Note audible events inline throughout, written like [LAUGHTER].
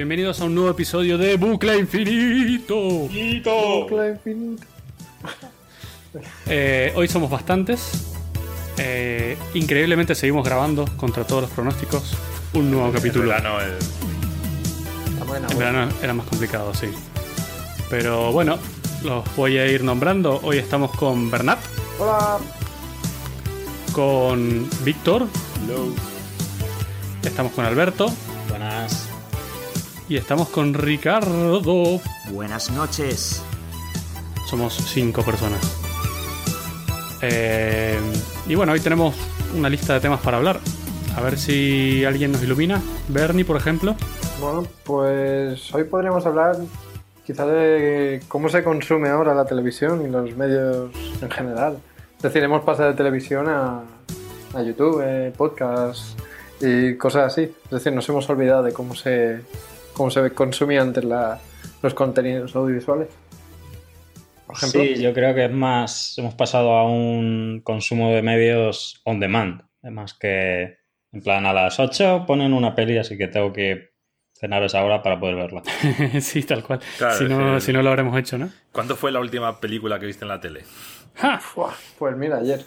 Bienvenidos a un nuevo episodio de Bucle Infinito. Bucle infinito. [LAUGHS] Eh, hoy somos bastantes. Eh, increíblemente seguimos grabando contra todos los pronósticos. Un nuevo capítulo. verano el- verano era más complicado, sí. Pero bueno, los voy a ir nombrando. Hoy estamos con Bernat, Hola. con Víctor, estamos con Alberto. Y estamos con Ricardo. Buenas noches. Somos cinco personas. Eh, y bueno, hoy tenemos una lista de temas para hablar. A ver si alguien nos ilumina. Bernie, por ejemplo. Bueno, pues hoy podríamos hablar quizá de cómo se consume ahora la televisión y los medios en general. Es decir, hemos pasado de televisión a, a YouTube, eh, podcast y cosas así. Es decir, nos hemos olvidado de cómo se, cómo se consumían antes la- los contenidos audiovisuales. Por ejemplo, Sí, yo creo que es más, hemos pasado a un consumo de medios on demand, más que en plan a las 8 ponen una peli, así que tengo que cenar a esa hora para poder verla. [LAUGHS] sí, tal cual. Claro, si, no, es que- si no lo habremos hecho, ¿no? ¿Cuándo fue la última película que viste en la tele? Pues mira, ayer.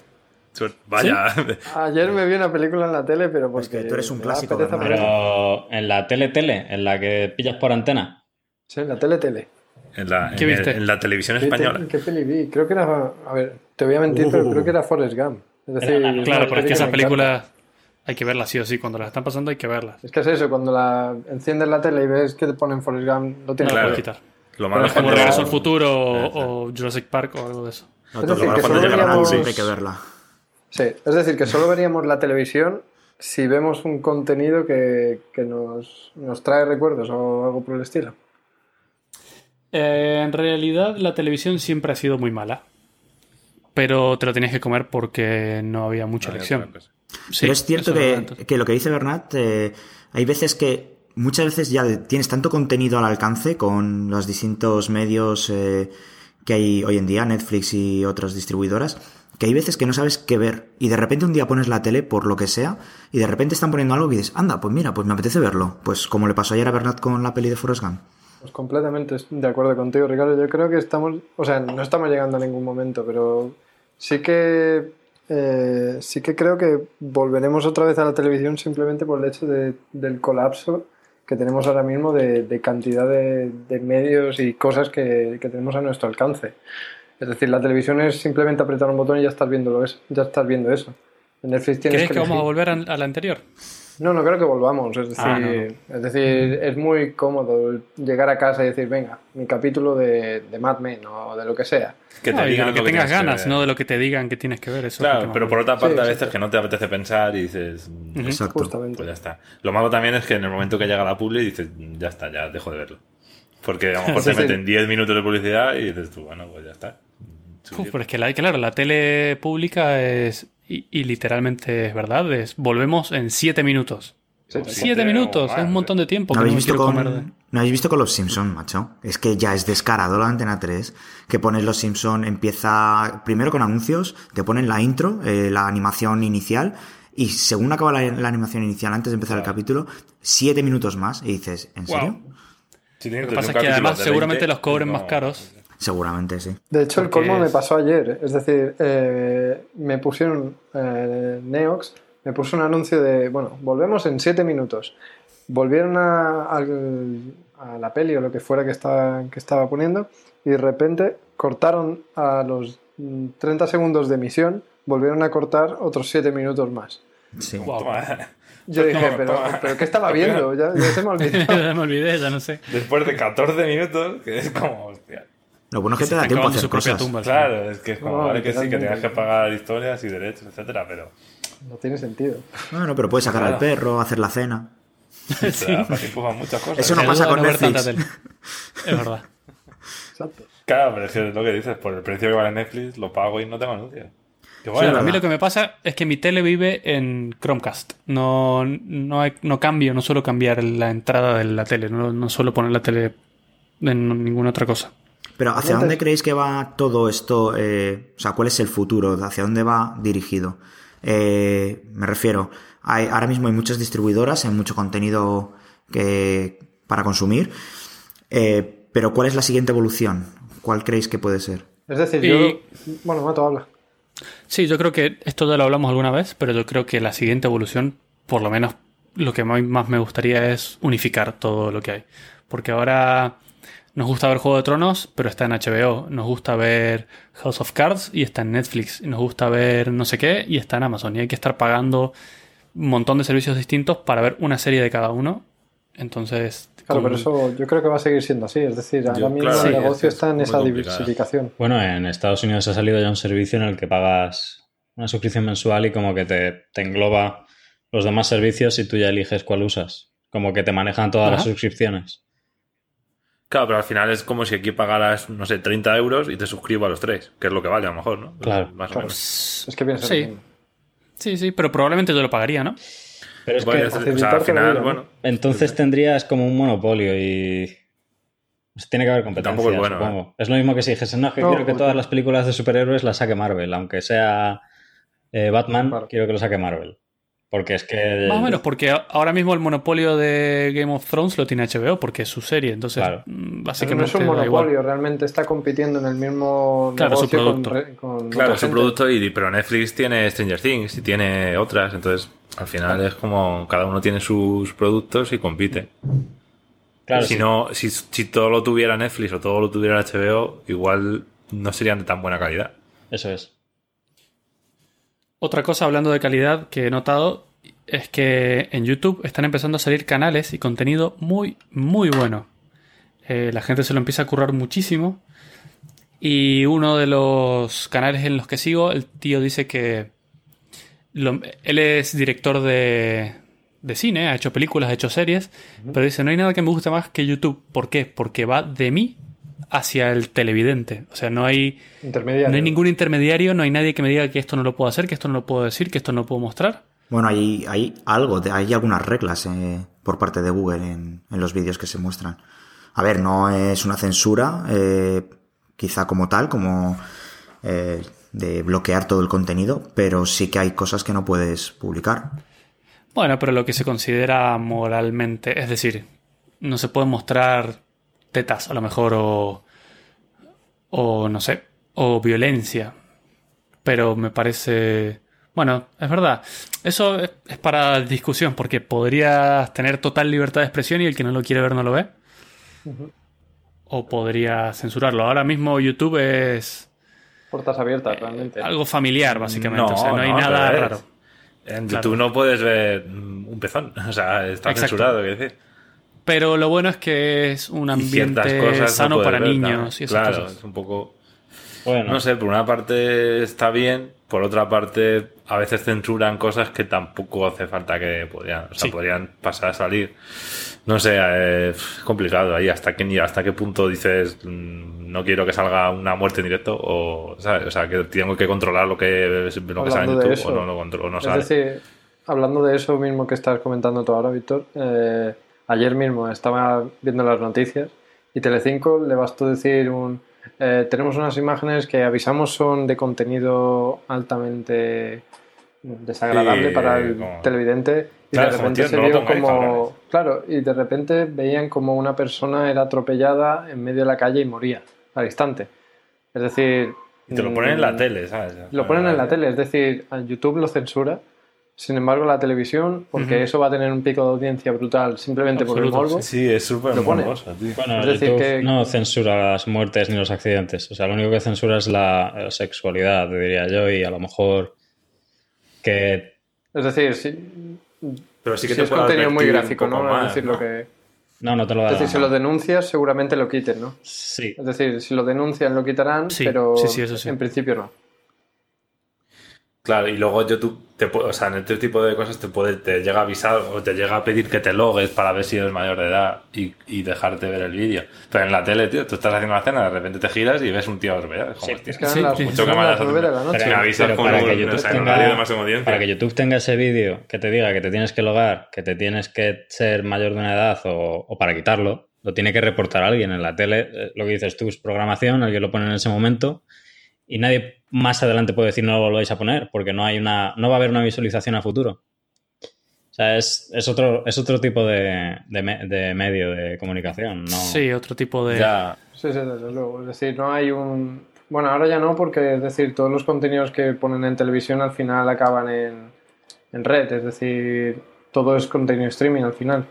Vaya. Ayer me vi una película en la tele, pero porque que tú eres un clásico. Pero en la tele-tele, en la que pillas por antena. Sí, en la tele-tele. En la, ¿Qué en el- viste? en la televisión ¿Qué, española. te- ¿Qué peli vi? Creo que era. A ver, te voy a mentir, pero Uh. creo que era Forrest Gump. Es decir, Era Claro, pero es que esas películas hay que verlas sí o sí. Cuando las están pasando hay que verlas. Es que es eso, cuando la enciendes la tele y ves que te ponen Forrest Gump, no No tienes la Claro. quitar. Lo malo es Como Regreso al Futuro o, o Jurassic Park o algo de eso. No, Es decir, lo cuando llega la siempre hay que verla. Sí, es decir, que solo veríamos la televisión si vemos un contenido que, que nos, nos trae recuerdos o algo por el estilo. Eh, en realidad la televisión siempre ha sido muy mala. Pero te lo tenías que comer porque no había mucha elección. Sí, Pero es cierto que, que lo que dice Bernat, eh, hay veces que muchas veces ya tienes tanto contenido al alcance con los distintos medios eh, que hay hoy en día, Netflix y otras distribuidoras, que hay veces que no sabes qué ver y de repente un día pones la tele por lo que sea y de repente están poniendo algo y dices, anda, pues mira, pues me apetece verlo. Pues como le pasó ayer a Bernat con la peli de Forrest Gump. Pues completamente de acuerdo contigo, Ricardo. Yo creo que estamos, o sea, no estamos llegando a ningún momento, pero sí que eh, sí que creo que volveremos otra vez a la televisión simplemente por el hecho de- del colapso que tenemos ahora mismo de, de cantidad de, de medios y cosas que, que tenemos a nuestro alcance. Es decir, la televisión es simplemente apretar un botón y ya estás viendo eso. Ya estás viendo eso. En Netflix tienes ¿Crees que vamos a volver a, a la anterior? No, no creo que volvamos. Es decir, Ah, no, es decir, es muy cómodo llegar a casa y decir, venga, mi capítulo de, de Mad Men o de lo que sea. Que te Ah, de digan lo que lo tengas que ganas, no de lo que te digan que tienes que ver. Eso Claro, pero por otra parte, Sí, a veces sí. que no te apetece pensar y dices. Ujú. Exacto. Justamente. Pues ya está. Lo malo también es que en el momento que llega la publi dices, "Mm, ya está, ya dejo de verlo. Porque a lo [LAUGHS] mejor Sí, te sí. meten 10 minutos de publicidad y dices tú, bueno, pues ya está. Uf, pero es que la, claro, la tele pública es. Y, y literalmente es verdad, es volvemos en siete minutos. Sí, Sí. Siete minutos, es un montón de tiempo ¿No habéis, visto con, comer. ¿No habéis visto con los Simpson, macho? Es que ya es descarado la antena 3, que pones los Simpson, empieza primero con anuncios, te ponen la intro, eh, la animación inicial, y según acaba la, la animación inicial, antes de empezar el capítulo, siete minutos más, y dices, ¿en serio? Lo que pasa es que además de seguramente 20, los cobren no- más caros. Seguramente sí. De hecho, el colmo me pasó ayer. Es decir, eh, me pusieron eh, Neox, me puso un anuncio de, bueno, volvemos en 7 minutos. Volvieron a, la peli o lo que fuera que estaba, que estaba poniendo y de repente cortaron a los mm, 30 segundos de emisión, volvieron a cortar otros 7 minutos más. Sí. Guau. Yo dije, Toma, pero, pero ¿qué estaba [LAUGHS] viendo? Ya, ya se me [LAUGHS] olvidó. Ya me olvidé, ya no sé. Después de 14 minutos, que es como, hostia. Lo bueno es que te da tiempo a hacer su propia cosas. tumba. Claro, es que es como, No, vale que sí, que tengas que pagar historias y derechos, etcétera, pero No tiene sentido. Bueno, pero puedes sacar al perro, hacer la cena. [LAUGHS] muchas cosas. Eso no pasa con Netflix. Es verdad. Exacto. Claro, pero es que es lo que dices, por el precio que vale Netflix, lo pago y no tengo anuncios. Sí, bueno, a mí lo que me pasa es que mi tele vive en Chromecast. No, no, hay- no cambio, no suelo cambiar la entrada de la tele. No, no suelo poner la tele en ninguna otra cosa. Pero ¿hacia Entonces- dónde creéis que va todo esto? eh, o sea, ¿cuál es el futuro? ¿Hacia dónde va dirigido? Eh, me refiero, hay, ahora mismo hay muchas distribuidoras, hay mucho contenido que, para consumir. Eh, pero ¿cuál es la siguiente evolución? ¿Cuál creéis que puede ser? Es decir, Y- yo. Bueno, Mato, habla. Sí, yo creo que esto ya lo hablamos alguna vez, pero yo creo que la siguiente evolución, por lo menos lo que más me gustaría es unificar todo lo que hay. Porque ahora nos gusta ver Juego de Tronos, pero está en HBO. Nos gusta ver House of Cards y está en Netflix. Nos gusta ver no sé qué y está en Amazon. Y hay que estar pagando un montón de servicios distintos para ver una serie de cada uno. Entonces, Claro, con- pero eso yo creo que va a seguir siendo así. Es decir, ahora Yo, mismo claro, el sí, negocio es- está en es esa complicado. diversificación. Bueno, en Estados Unidos ha salido ya un servicio en el que pagas una suscripción mensual y como que te, te engloba los demás servicios y tú ya eliges cuál usas. Como que te manejan todas las suscripciones. Claro, pero al final es como si aquí pagaras, no sé, 30 euros y te suscribo a los tres, que es lo que vale a lo mejor, ¿no? Claro. Más o Claro. menos. Es que piensa Sí. Sí, sí, pero probablemente yo lo pagaría, ¿no? Pero es Vale, que o sea, al facilitarte la final, vida, ¿no? bueno, entonces tendrías como un monopolio y... pues tiene que haber competencia, Tampoco es bueno, supongo. Es lo mismo que si dijesen, no, que No, quiero que porque- todas las películas de superhéroes las saque Marvel, aunque sea eh, Batman, Claro. quiero que lo saque Marvel. Porque es que... Más o menos, porque ahora mismo el monopolio de Game of Thrones lo tiene HBO, porque es su serie. Entonces, Claro. mm, Pero no básicamente es un monopolio, realmente está compitiendo en el mismo Claro, su con, producto. re- con claro, gente. producto, y, pero Netflix tiene Stranger Things y tiene otras, entonces al final es como cada uno tiene sus productos y compite. Claro, si sí. no, si, si todo lo tuviera Netflix o todo lo tuviera HBO, igual no serían de tan buena calidad. Eso es. Otra cosa hablando de calidad que he notado es que en YouTube están empezando a salir canales y contenido muy, muy bueno. Eh, la gente se lo empieza a currar muchísimo. Y uno de los canales en los que sigo, el tío dice que lo- él es director de, de cine, ha hecho películas, ha hecho series, pero dice, no hay nada que me guste más que YouTube. ¿Por qué? Porque va de mí hacia el televidente. O sea, no hay... No hay ningún intermediario, no hay nadie que me diga que esto no lo puedo hacer, que esto no lo puedo decir, que esto no lo puedo mostrar. Bueno, hay, hay algo, hay algunas reglas eh, por parte de Google en, en los vídeos que se muestran. A ver, no es una censura, eh, quizá como tal, como eh, de bloquear todo el contenido, pero sí que hay cosas que no puedes publicar. Bueno, pero lo que se considera moralmente, es decir, no se pueden mostrar tetas a lo mejor o, o no sé, o violencia. Pero me parece... Bueno, es verdad. Eso es, es para discusión, porque podrías tener total libertad de expresión y el que no lo quiere ver no lo ve. O podría censurarlo. Ahora mismo YouTube es Puertas abiertas, realmente. algo familiar, básicamente. o sea, no hay no, nada al revés. raro. En Claro. YouTube no puedes ver un pezón, [LAUGHS] o sea, está Exacto. censurado, quiero decir. Pero lo bueno es que es un ambiente cosas no sano para ver, niños claro. y esas Claro, cosas. es un poco... Bueno, No sé, por una parte está bien, por otra parte a veces censuran cosas que tampoco hace falta que podrían, o sea, Sí. podrían pasar a salir. No sé, eh, es complicado ahí, hasta qué, hasta qué punto dices mm, no quiero que salga una muerte en directo o, ¿sabes? O sea, que tengo que controlar lo que, lo que sale en YouTube eso, o no, lo controlo, no es sale. decir, hablando de eso mismo que estás comentando tú ahora, Víctor, eh, ayer mismo estaba viendo las noticias y Telecinco le bastó decir un... eh, tenemos unas imágenes que avisamos son de contenido altamente desagradable Sí, para el como- televidente y Claro, de repente se vio como cabrones. Claro y de repente veían como una persona era atropellada en medio de la calle y moría al instante es decir Y te lo ponen en la mm, tele, ¿sabes? lo ponen en la tele, es decir, a YouTube lo censura. Sin embargo, la televisión, porque eso va a tener un pico de audiencia brutal simplemente por el morbo. Sí, es súper Lo pone. morboso, tío. Bueno, Es decir, que- no censura las muertes ni los accidentes. O sea, lo único que censura es la, la sexualidad, diría yo, y a lo mejor que... Es decir, si, Pero sí si que te es contenido muy gráfico, ¿no? más, es decir, ¿no? lo que. No, no te lo da Es decir, si lo denuncias, seguramente lo quiten, ¿no? Sí, Es decir, si lo denuncian, lo quitarán, Sí, pero sí, sí, eso sí. en principio no. Claro, y luego YouTube, te, o sea, en este tipo de cosas te puede, te llega a avisar o te llega a pedir que te logues para ver si eres mayor de edad y, y dejarte ver el vídeo. Pero en la tele, tío, tú estás haciendo la cena, de repente te giras y ves un tío. Es como, Sí, Es que Sí, sí. mucho que nueve de la noche. Pero avisas Pero con para un, que YouTube o sea, en tenga- horario de máxima audiencia. para que YouTube tenga ese vídeo que te diga que te tienes que logar, que te tienes que ser mayor de una edad o, o para quitarlo, lo tiene que reportar alguien en la tele. Eh, Lo que dices tú es programación, alguien lo pone en ese momento y nadie más adelante puede decir no lo volváis a poner porque no hay una no va a haber una visualización a futuro. O sea, es, es otro, es otro tipo de, de me- de medio de comunicación, ¿no? Sí, otro tipo de... Ya, Sí, sí, desde luego. Es decir, no hay un... Bueno, ahora ya no, porque es decir, todos los contenidos que ponen en televisión al final acaban en, en red. Es decir, todo es contenido streaming al final.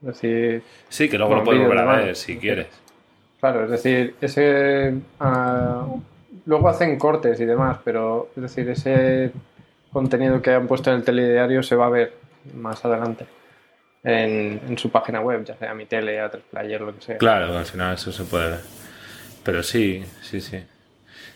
Es decir, sí, que luego lo puedes volver a ver si quieres. claro, es decir, ese... ah, luego hacen cortes y demás, pero es decir, ese contenido que han puesto en el telediario se va a ver más adelante en, en su página web, ya sea mi tele, a Player, lo que sea. Claro, al final eso se puede ver. Pero sí, sí, sí.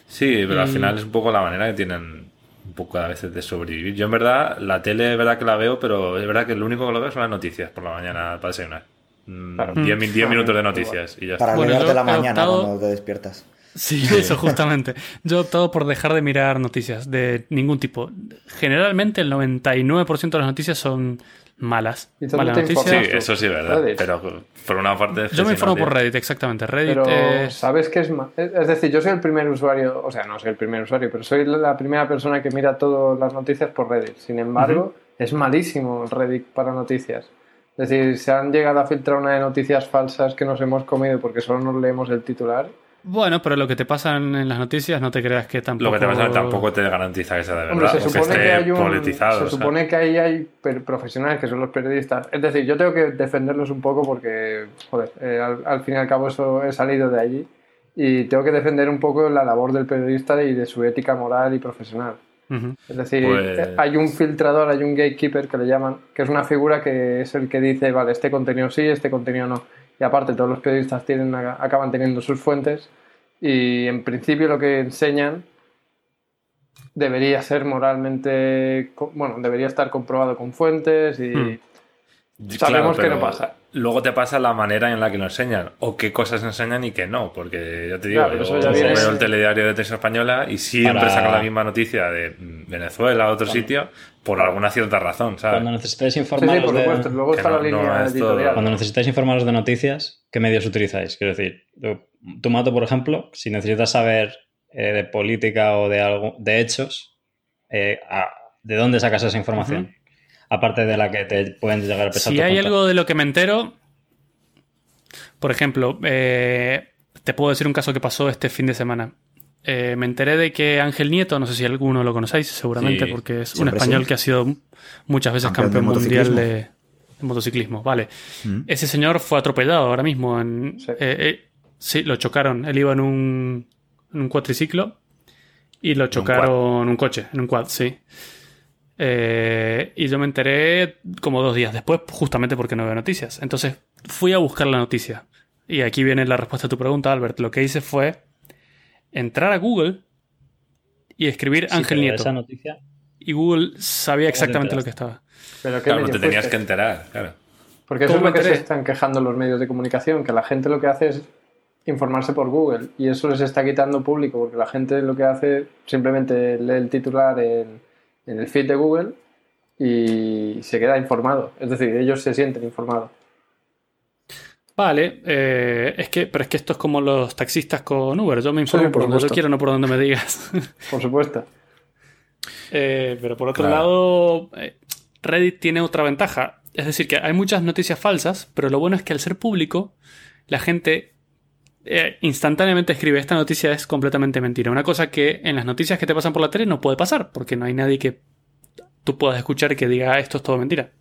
Sí, pero al Y- final es un poco la manera que tienen un poco a veces de sobrevivir. Yo en verdad, la tele es verdad que la veo, pero es verdad que lo único que lo veo son las noticias por la mañana para desayunar. Mm, Claro. 10 mi- 10 Mm. minutos de noticias y ya Para está. Bueno, alegrarte yo la mañana optado- cuando te despiertas. Sí, [LAUGHS] eso justamente. Yo he optado por dejar de mirar noticias de ningún tipo. Generalmente el 99% de las noticias son malas. ¿Y dónde Malas noticias. Sí, eso sí verdad. Reddit. Pero por una parte... Yo me informo por Reddit, exactamente. Reddit Pero es... sabes que es más. Es es decir, yo soy el primer usuario, o sea, no soy el primer usuario, pero soy la primera persona que mira todas las noticias por Reddit. Sin embargo, es malísimo el Reddit para noticias. Es decir, se han llegado a filtrar una de noticias falsas que nos hemos comido porque solo nos leemos el titular. Bueno, pero lo que te pasa en las noticias no te creas que tampoco... Lo que te pasa tampoco te garantiza que sea de verdad. Hombre, se o que supone esté que hay un. politizado. se o sea. supone que ahí hay per- profesionales que son los periodistas. Es decir, yo tengo que defenderlos un poco porque, joder, eh, al, al fin y al cabo eso he salido de allí y tengo que defender un poco la labor del periodista y de su ética moral y profesional. Ujú. Es decir, Pues- hay un filtrador, hay un gatekeeper que le llaman, que es una figura que es el que dice, vale, este contenido sí, este contenido no. Y aparte, todos los periodistas tienen, acaban teniendo sus fuentes y en principio lo que enseñan debería ser moralmente, bueno, debería estar comprobado con fuentes y Hmm. Sabemos que no pasa. Luego te pasa la manera en la que lo enseñan, o qué cosas enseñan y qué no, porque ya te digo, Claro, yo viene- veo el telediario de Televisión Española y siempre Para- sacan la misma noticia de Venezuela o otro sitio por alguna cierta razón, ¿sabes? Cuando necesitáis Sí, sí, informaros por de... supuesto. Luego está no- la no línea todo- editorial. Cuando necesitáis informaros de noticias, ¿qué medios utilizáis? Quiero decir, tú- tú, Mato, por ejemplo, si necesitas saber eh, de política o de algo, de hechos, eh, a- ¿de dónde sacas esa información? Aparte de la que te pueden llegar a pesar Si hay algo de lo que me entero, por ejemplo, eh, te puedo decir un caso que pasó este fin de semana. Eh, me enteré de que Ángel Nieto, no sé si alguno lo conocéis, seguramente, Sí, porque es un español sí. que ha sido muchas veces Campeón de mundial de, de motociclismo. Vale. Mm. Ese señor fue atropellado ahora mismo. En, Sí. eh, eh, sí, lo chocaron. Él iba en un, en un cuatriciclo y lo chocaron en un coche, en un quad, sí. Eh, y yo me enteré como dos días después, justamente porque no veo noticias. Entonces fui a buscar la noticia. Y aquí viene la respuesta a tu pregunta, Albert. Lo que hice fue entrar a Google y escribir Sí, Ángel Nieto. Esa noticia, Y Google sabía te exactamente lo que estaba. Pero ¿qué Claro, te tenías fuiste? que enterar, claro. Porque eso es ¿Cómo lo que se están quejando los medios de comunicación, que la gente lo que hace es informarse por Google y eso les está quitando público, porque la gente lo que hace simplemente lee el titular en, en el feed de Google y se queda informado. Es decir, ellos se sienten informados. Vale, eh, es que, pero es que esto es como los taxistas con Uber. Yo me informo Sí, por por donde yo quiero, no por donde me digas. [LAUGHS] Por supuesto. Eh, pero por otro Claro. lado, eh, Reddit tiene otra ventaja. Es decir, que hay muchas noticias falsas, pero lo bueno es que al ser público, la gente eh, instantáneamente escribe esta noticia es completamente mentira. Una cosa que en las noticias que te pasan por la tele no puede pasar, porque no hay nadie que tú puedas escuchar que diga "Ah, esto es todo mentira.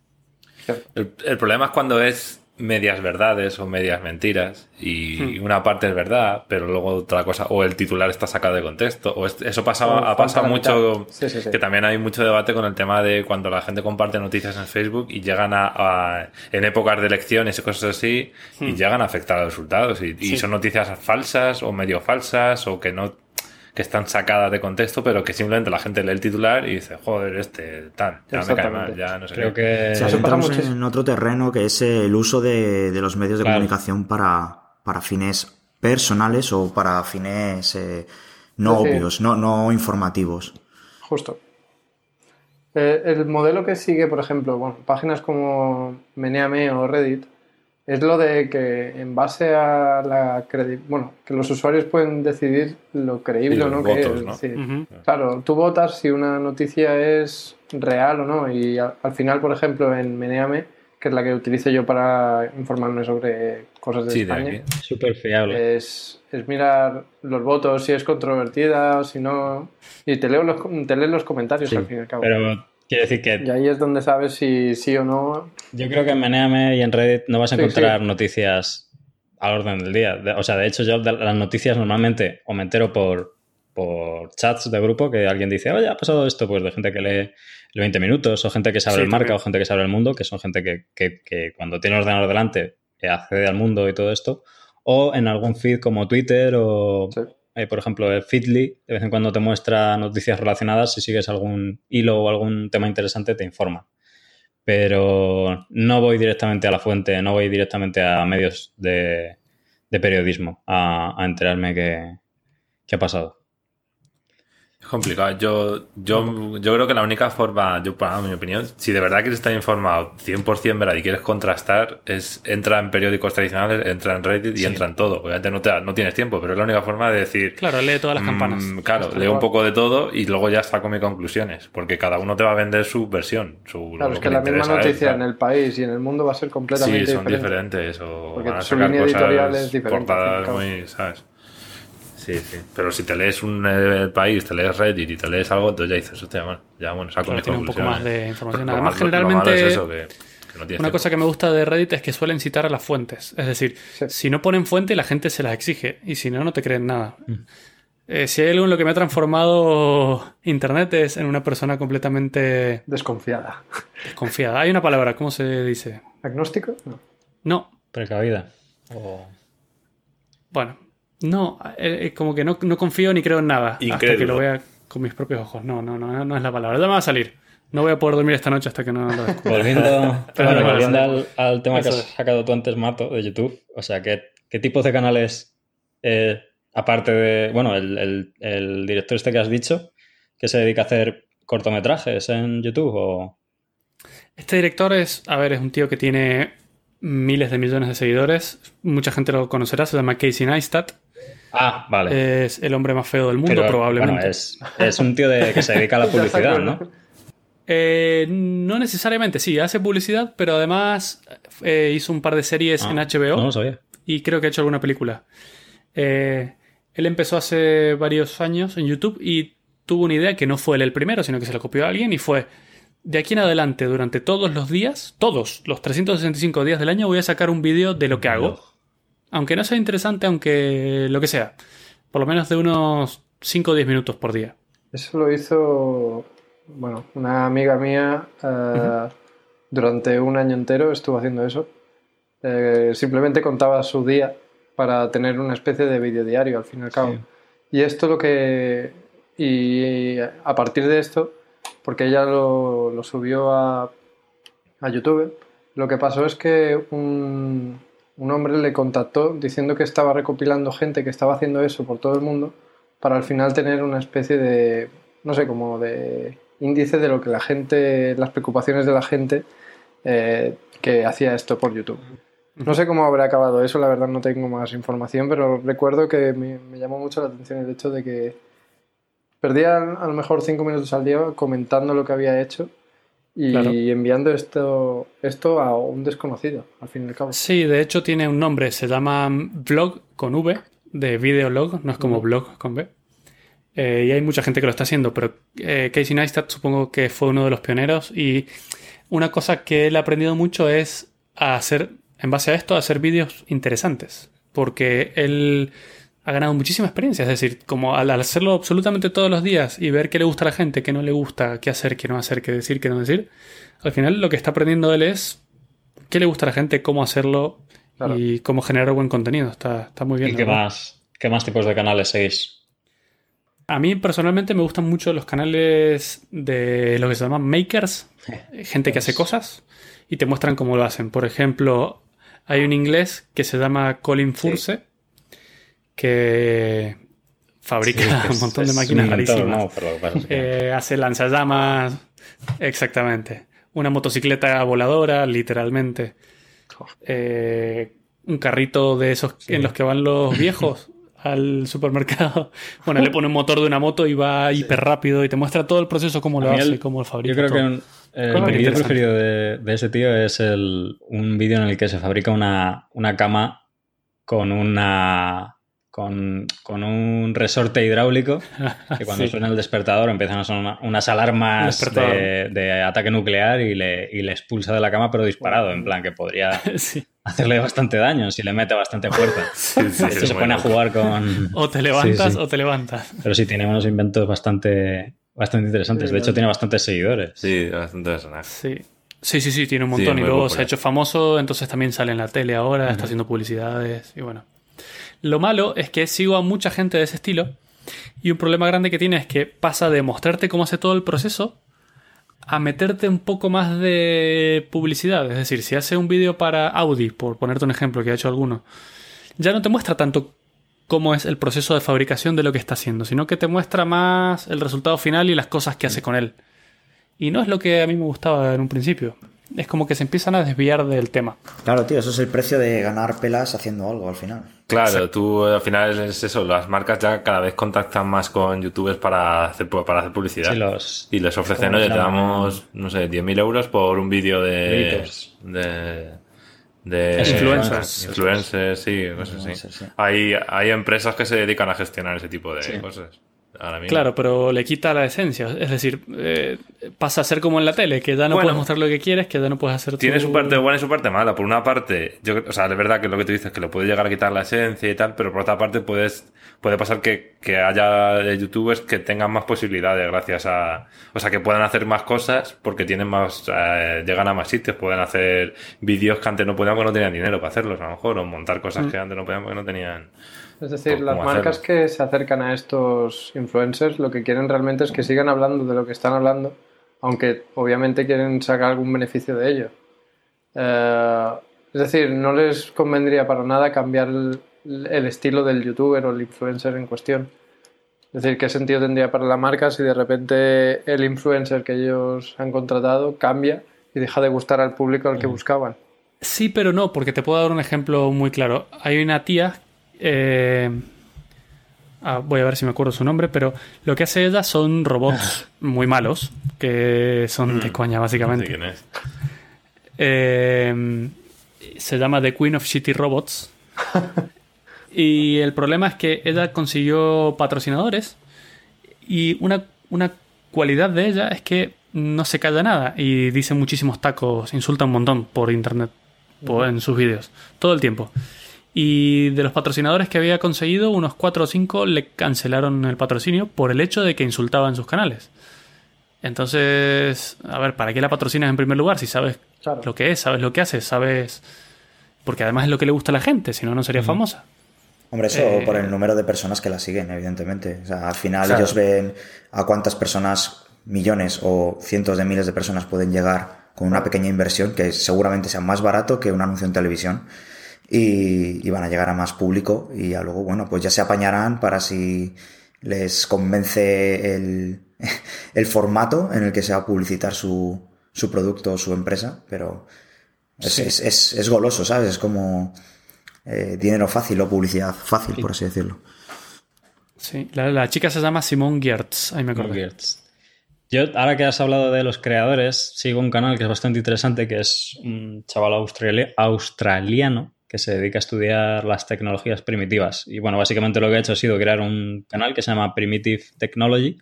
El, el problema es cuando es medias verdades o medias mentiras y Hmm. una parte es verdad, pero luego otra cosa, o el titular está sacado de contexto, o es- eso pasa, O ha falta pasado la mucho, mitad. Sí, sí, sí. que también hay mucho debate con el tema de cuando la gente comparte noticias en Facebook y llegan a, a- en épocas de elecciones y cosas así, y llegan a afectar a los resultados, y, y Hmm. Son noticias falsas o medio falsas, o que no que están sacadas de contexto, pero que simplemente la gente lee el titular y dice, joder, este tal, ya me cae mal, ya no sé creo qué. que... Sí, pasa en otro terreno que es el uso de, de los medios de Claro. comunicación para, para fines personales o para fines eh, no decir- obvios, no, no informativos. Justo. Eh, el modelo que sigue, por ejemplo, bueno, páginas como Meneame o Reddit, es lo de que en base a la credibilidad, bueno, que los usuarios pueden decidir lo creíble o no que es. ¿no? sí. Ujú. Claro, tú votas si una noticia es real o no. Y al final, por ejemplo, en Meneame, que es la que utilizo yo para informarme sobre cosas de Sí, España. Súper fiable. es, es mirar los votos, si es controvertida o si no. Y te leo los, te lees los comentarios Sí, al fin y al cabo. Pero quiero decir que Y ahí es donde sabes si sí o no. Yo creo que en Meneame y en Reddit no vas a encontrar sí. noticias al orden del día. O sea, de hecho, yo las noticias normalmente o me entero por, por chats de grupo que alguien dice, oye, ha pasado esto, pues de gente que lee el 20 minutos, o gente que sabe Sí, el marca, también. o gente que sabe el mundo, que son gente que, que- que cuando tiene el ordenador delante eh, accede al mundo y todo esto, o en algún feed como Twitter o, Sí. Eh, por ejemplo, el Feedly, de vez en cuando te muestra noticias relacionadas, si sigues algún hilo o algún tema interesante, te informa pero no voy directamente a la fuente, no voy directamente a medios de, de periodismo a, a enterarme qué, qué ha pasado. Complicado. Yo, yo, yo creo que la única forma, yo para mi opinión, si de verdad quieres estar informado 100% verdad y quieres contrastar, es entra en periódicos tradicionales, entra en Reddit y Sí. entra en todo. Obviamente no, te, no tienes tiempo, pero es la única forma de decir, Claro, lee todas las campanas. Mm, claro, Está leo un poco de todo y luego ya saco mis conclusiones, porque cada uno te va a vender su versión. Su, Claro, es que le la misma él, noticia en el país y en el mundo va a ser Sí, completamente son diferente. diferentes o Porque van a su sacar línea cosas, editorial es diferente, portadas muy, ¿sabes? Sí, sí. Pero si te lees un eh, país, te lees Reddit y te lees algo, entonces ya dices, hostia, bueno, ya bueno, saco Claro, mis tiene un poco más de información. Lo Además, malo- lo malo generalmente, es eso, que, que no una tiempo. cosa que me gusta de Reddit es que suelen citar a las fuentes. Es decir, Sí. si no ponen fuente, la gente se las exige. Y si no, no te creen nada. Mm. Eh, si hay algo en lo que me ha transformado Internet es en una persona completamente Desconfiada. desconfiada. Hay una palabra, ¿cómo se dice? ¿Agnóstico? No. No, Precavida. O- bueno, no, eh, eh, como que no, no confío ni creo en nada hasta que lo vea con mis propios ojos. No, no, no, no es la palabra. Ya me va a salir. No voy a poder dormir esta noche hasta que no lo descubra. [LAUGHS] Volviendo, Pero bueno, no, volviendo al, al tema que has sacado tú antes, Mato, de YouTube, o sea, ¿qué, qué tipos de canales, eh, aparte de, bueno, el, el- el director este que has dicho, que se dedica a hacer cortometrajes en YouTube o... Este director es, a ver, es un tío que tiene miles de millones de seguidores. Mucha gente lo conocerá, se llama Casey Neistat. Ah, vale. Es el hombre más feo del mundo, Pero, probablemente. Bueno, es, es un tío de, que se dedica a la [LAUGHS] publicidad. ¿no? Eh, no necesariamente, sí, hace publicidad, pero además eh, hizo un par de series Ah, en HBO No lo sabía. y creo que ha hecho alguna película. Eh, él empezó hace varios años en YouTube y tuvo una idea que no fue él el primero, sino que se la copió a alguien y fue, de aquí en adelante, durante todos los días, todos los 365 días del año, voy a sacar un vídeo de lo que hago. Aunque no sea interesante, aunque lo que sea. Por lo menos de unos 5 o 10 minutos por día. Eso lo hizo, bueno, una amiga mía eh, durante un año entero estuvo haciendo eso. Eh, simplemente contaba su día para tener una especie de videodiario al fin y al cabo. Sí. Y esto lo que... Y a partir de esto, porque ella lo, lo subió a, a YouTube, lo que pasó es que un, un hombre le contactó diciendo que estaba recopilando gente que estaba haciendo eso por todo el mundo para al final tener una especie de, no sé, como de índice de lo que la gente, las preocupaciones de la gente eh, que hacía esto por YouTube. No sé cómo habrá acabado eso, la verdad no tengo más información, pero recuerdo que me, me llamó mucho la atención el hecho de que perdía a lo mejor cinco minutos al día comentando lo que había hecho y Claro. enviando esto, esto a un desconocido, al fin y al cabo. Sí, de hecho tiene un nombre, se llama Vlog con V, de videolog, no es como blog con V. Eh, y hay mucha gente que lo está haciendo, pero eh, Casey Neistat supongo que fue uno de los pioneros y una cosa que él ha aprendido mucho es a hacer, en base a esto, a hacer vídeos interesantes, porque él ha ganado muchísima experiencia, es decir, como al hacerlo absolutamente todos los días y ver qué le gusta a la gente, qué no le gusta, qué hacer, qué no hacer, qué decir, qué no decir, al final lo que está aprendiendo él es qué le gusta a la gente, cómo hacerlo Claro. y cómo generar buen contenido. Está, está muy bien. ¿Y más, qué más tipos de canales seguís? A mí personalmente me gustan mucho los canales de lo que se llaman makers, [LAUGHS] gente que hace cosas y te muestran cómo lo hacen. Por ejemplo, hay un inglés que se llama Colin Furse que fabrica Sí, [LAUGHS] un montón de máquinas rarísimas. ¿no? Eh, hace lanzallamas, exactamente. Una motocicleta voladora, literalmente. eh, un carrito de esos en los que van los [LAUGHS] viejos al supermercado. Bueno, le pone un motor de una moto y va hiper rápido y te muestra todo el proceso, cómo lo hace, el- cómo lo fabrica. Yo creo todo. que un- el Súper vídeo preferido de, de ese tío es el, un vídeo en el que se fabrica una, una cama con una con, con un resorte hidráulico [LAUGHS] que cuando Sí. suena el despertador empiezan a sonar unas alarmas de, de ataque nuclear y le, y le expulsa de la cama pero disparado, en plan que podría [LAUGHS] Sí. hacerle bastante daño si le mete bastante fuerza. [LAUGHS] Sí, se muy pone a jugar con... O te levantas Sí, sí. o te levantas. Pero sí, tiene unos inventos bastante, bastante interesantes. De hecho, tiene bastantes seguidores. Sí, bastante. Sí. Sí, sí, sí, tiene un Sí, montón. y luego se ha hecho famoso, entonces también sale en la tele ahora, está haciendo publicidades y bueno. Lo malo es que sigo a mucha gente de ese estilo y un problema grande que tiene es que pasa de mostrarte cómo hace todo el proceso a meterte un poco más de publicidad. Es decir, si hace un vídeo para Audi, por ponerte un ejemplo que ha hecho alguno, ya no te muestra tanto cómo es el proceso de fabricación de lo que está haciendo, sino que te muestra más el resultado final y las cosas que hace con él. Y no es lo que a mí me gustaba en un principio. Es como que se empiezan a desviar del tema. Claro, tío, eso es el precio de ganar pelas haciendo algo al final. Claro, tú eh, al final es eso, las marcas ya cada vez contactan más con youtubers para hacer, para hacer publicidad. Sí, los- Y les ofrecen, ¿cómo oye, te damos, no sé, 10.000 euros por un vídeo de, de. De Influencers. influencers, sí, cosas así. Influencers, sí. Hay, hay empresas que se dedican a gestionar ese tipo de cosas. Ahora mismo. Claro, pero le quita la esencia. Es decir, eh, pasa a ser como en la tele, que ya no Bueno. puedes mostrar lo que quieres, que ya no puedes hacer Tiene tu- su parte buena y su parte mala. Por una parte, yo, o sea, es verdad que lo que tú dices, que le puede llegar a quitar la esencia y tal, pero por otra parte puedes, puede pasar que, que haya eh, youtubers que tengan más posibilidades gracias a, o sea, que puedan hacer más cosas porque tienen más, eh, llegan a más sitios, pueden hacer vídeos que antes no podían porque no tenían dinero para hacerlos, a lo mejor, o montar cosas que antes no podían porque no tenían. Es decir, ¿Cómo las marcas que se acercan a estos influencers lo que quieren realmente es que sigan hablando de lo que están hablando, aunque obviamente quieren sacar algún beneficio de ello. Eh, es decir, no les convendría para nada cambiar el, el estilo del youtuber o el influencer en cuestión. Es decir, ¿qué sentido tendría para la marca si de repente el influencer que ellos han contratado cambia y deja de gustar al público al que buscaban? Sí, pero no, porque te puedo dar un ejemplo muy claro. Hay una tía, eh, ah, voy a ver si me acuerdo su nombre, pero lo que hace ella son robots [LAUGHS] muy malos, que son de coña, No sé básicamente. quién es. Eh, se llama The Queen of Shitty Robots. [LAUGHS] y el problema es que ella consiguió patrocinadores y una, una cualidad de ella es que no se calla nada y dice muchísimos tacos, insulta un montón por internet, por- en sus vídeos, todo el tiempo. Y de los patrocinadores que había conseguido, unos 4 o 5 le cancelaron el patrocinio por el hecho de que insultaba en sus canales. Entonces, a ver, ¿para qué la patrocinas en primer lugar? Si sabes Claro. lo que es, sabes lo que hace, sabes... Porque además es lo que le gusta a la gente, si no, no sería famosa. Hombre, eso Eh, por el número de personas que la siguen, evidentemente. O sea, al final Claro. ellos ven a cuántas personas, millones o cientos de miles de personas pueden llegar con una pequeña inversión que seguramente sea más barato que un anuncio en televisión y, y van a llegar a más público y ya luego, bueno, pues ya se apañarán para si les convence el, [LAUGHS] el formato en el que se va a publicitar su, su producto o su empresa, pero es, Sí. es, es, es goloso, ¿sabes? Es como eh, dinero fácil o publicidad fácil, por así decirlo. Sí, la, la chica se llama Simone Giertz, ahí me acuerdo. Yo, ahora que has hablado de los creadores, sigo un canal que es bastante interesante, que es un chaval australi- australiano que se dedica a estudiar las tecnologías primitivas. Y bueno, básicamente lo que ha hecho ha sido crear un canal que se llama Primitive Technology